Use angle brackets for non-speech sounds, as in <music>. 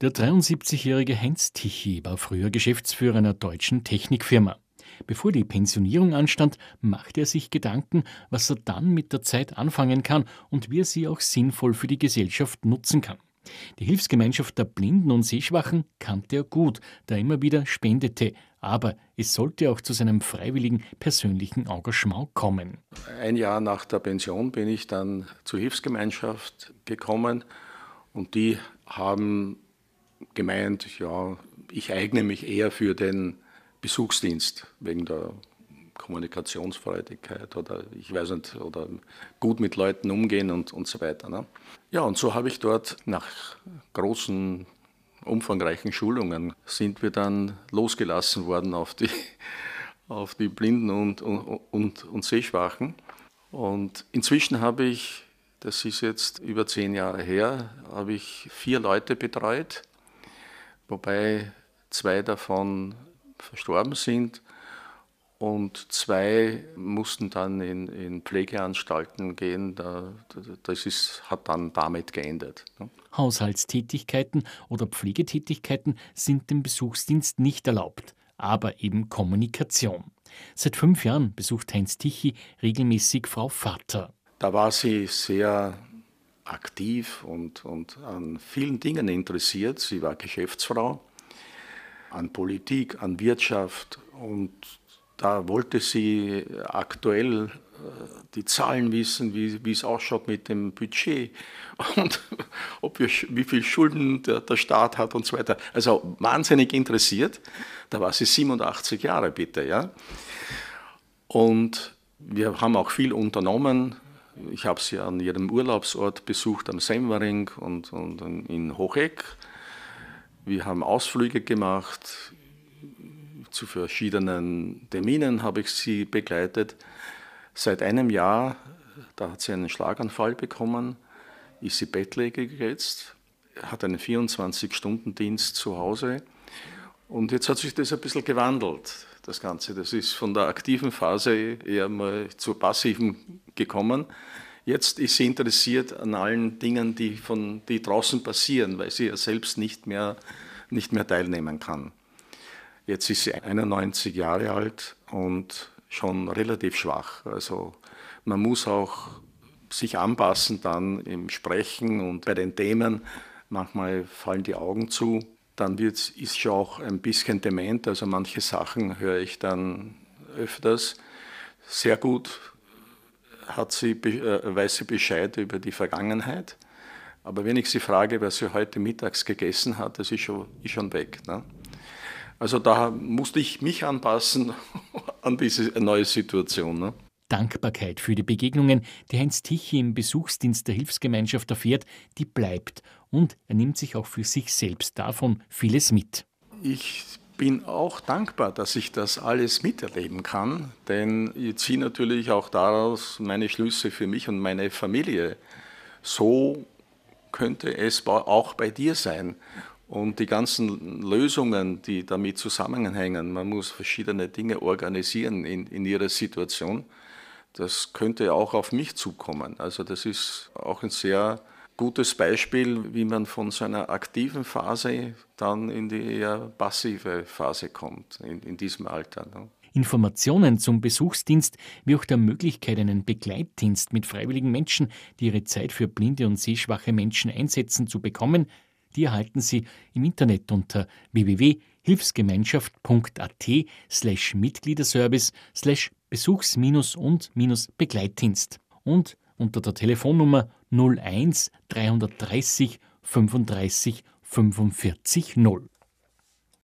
Der 73-jährige Heinz Tichy war früher Geschäftsführer einer deutschen Technikfirma. Bevor die Pensionierung anstand, machte er sich Gedanken, was er dann mit der Zeit anfangen kann und wie er sie auch sinnvoll für die Gesellschaft nutzen kann. Die Hilfsgemeinschaft der Blinden und Sehschwachen kannte er gut, da er immer wieder spendete, aber es sollte auch zu seinem freiwilligen persönlichen Engagement kommen. Ein Jahr nach der Pension bin ich dann zur Hilfsgemeinschaft gekommen und die haben gemeint, ja, ich eigne mich eher für den Besuchsdienst wegen der Kommunikationsfreudigkeit oder ich weiß nicht, oder gut mit Leuten umgehen und, und so weiter. Ne? Ja, und so habe ich dort nach großen, umfangreichen Schulungen sind wir dann losgelassen worden auf die, <laughs> auf die Blinden und, und, und, und Sehschwachen. Und inzwischen habe ich, das ist jetzt über zehn Jahre her, habe ich vier Leute betreut wobei zwei davon verstorben sind und zwei mussten dann in, in Pflegeanstalten gehen. Da, das ist, hat dann damit geendet. Ne? Haushaltstätigkeiten oder Pflegetätigkeiten sind dem Besuchsdienst nicht erlaubt, aber eben Kommunikation. Seit fünf Jahren besucht Heinz Tichy regelmäßig Frau Vater. Da war sie sehr aktiv und, und an vielen Dingen interessiert. Sie war Geschäftsfrau, an Politik, an Wirtschaft und da wollte sie aktuell äh, die Zahlen wissen, wie, wie es ausschaut mit dem Budget <laughs> und ob wir, wie viel Schulden der, der Staat hat und so weiter. Also wahnsinnig interessiert. Da war sie 87 Jahre bitte, ja. Und wir haben auch viel unternommen. Ich habe sie an ihrem Urlaubsort besucht, am Semmering und, und in Hocheck. Wir haben Ausflüge gemacht. Zu verschiedenen Terminen habe ich sie begleitet. Seit einem Jahr, da hat sie einen Schlaganfall bekommen, ist sie bettlägerig jetzt, hat einen 24-Stunden-Dienst zu Hause. Und jetzt hat sich das ein bisschen gewandelt, das Ganze. Das ist von der aktiven Phase eher mal zur passiven gekommen. Jetzt ist sie interessiert an allen Dingen, die, von, die draußen passieren, weil sie ja selbst nicht mehr, nicht mehr teilnehmen kann. Jetzt ist sie 91 Jahre alt und schon relativ schwach. Also man muss auch sich anpassen dann im Sprechen und bei den Themen. Manchmal fallen die Augen zu. Dann wird, ist sie auch ein bisschen dement, also manche Sachen höre ich dann öfters. Sehr gut hat sie, äh, weiß sie Bescheid über die Vergangenheit. Aber wenn ich sie frage, was sie heute mittags gegessen hat, das ist schon, ist schon weg. Ne? Also da musste ich mich anpassen <laughs> an diese neue Situation. Ne? Dankbarkeit für die Begegnungen, die Heinz Tichy im Besuchsdienst der Hilfsgemeinschaft erfährt, die bleibt. Und er nimmt sich auch für sich selbst davon vieles mit. Ich bin auch dankbar, dass ich das alles miterleben kann, denn ich ziehe natürlich auch daraus meine Schlüsse für mich und meine Familie. So könnte es auch bei dir sein. Und die ganzen Lösungen, die damit zusammenhängen, man muss verschiedene Dinge organisieren in, in ihrer Situation, das könnte auch auf mich zukommen. Also das ist auch ein sehr gutes Beispiel, wie man von so einer aktiven Phase dann in die eher passive Phase kommt, in, in diesem Alter. Ne? Informationen zum Besuchsdienst wie auch der Möglichkeit, einen Begleitdienst mit freiwilligen Menschen, die ihre Zeit für blinde und sehschwache Menschen einsetzen, zu bekommen, die erhalten Sie im Internet unter www.hilfsgemeinschaft.at slash Mitgliederservice slash Besuchs- und Begleitdienst und unter der Telefonnummer 01 330 35 45 0.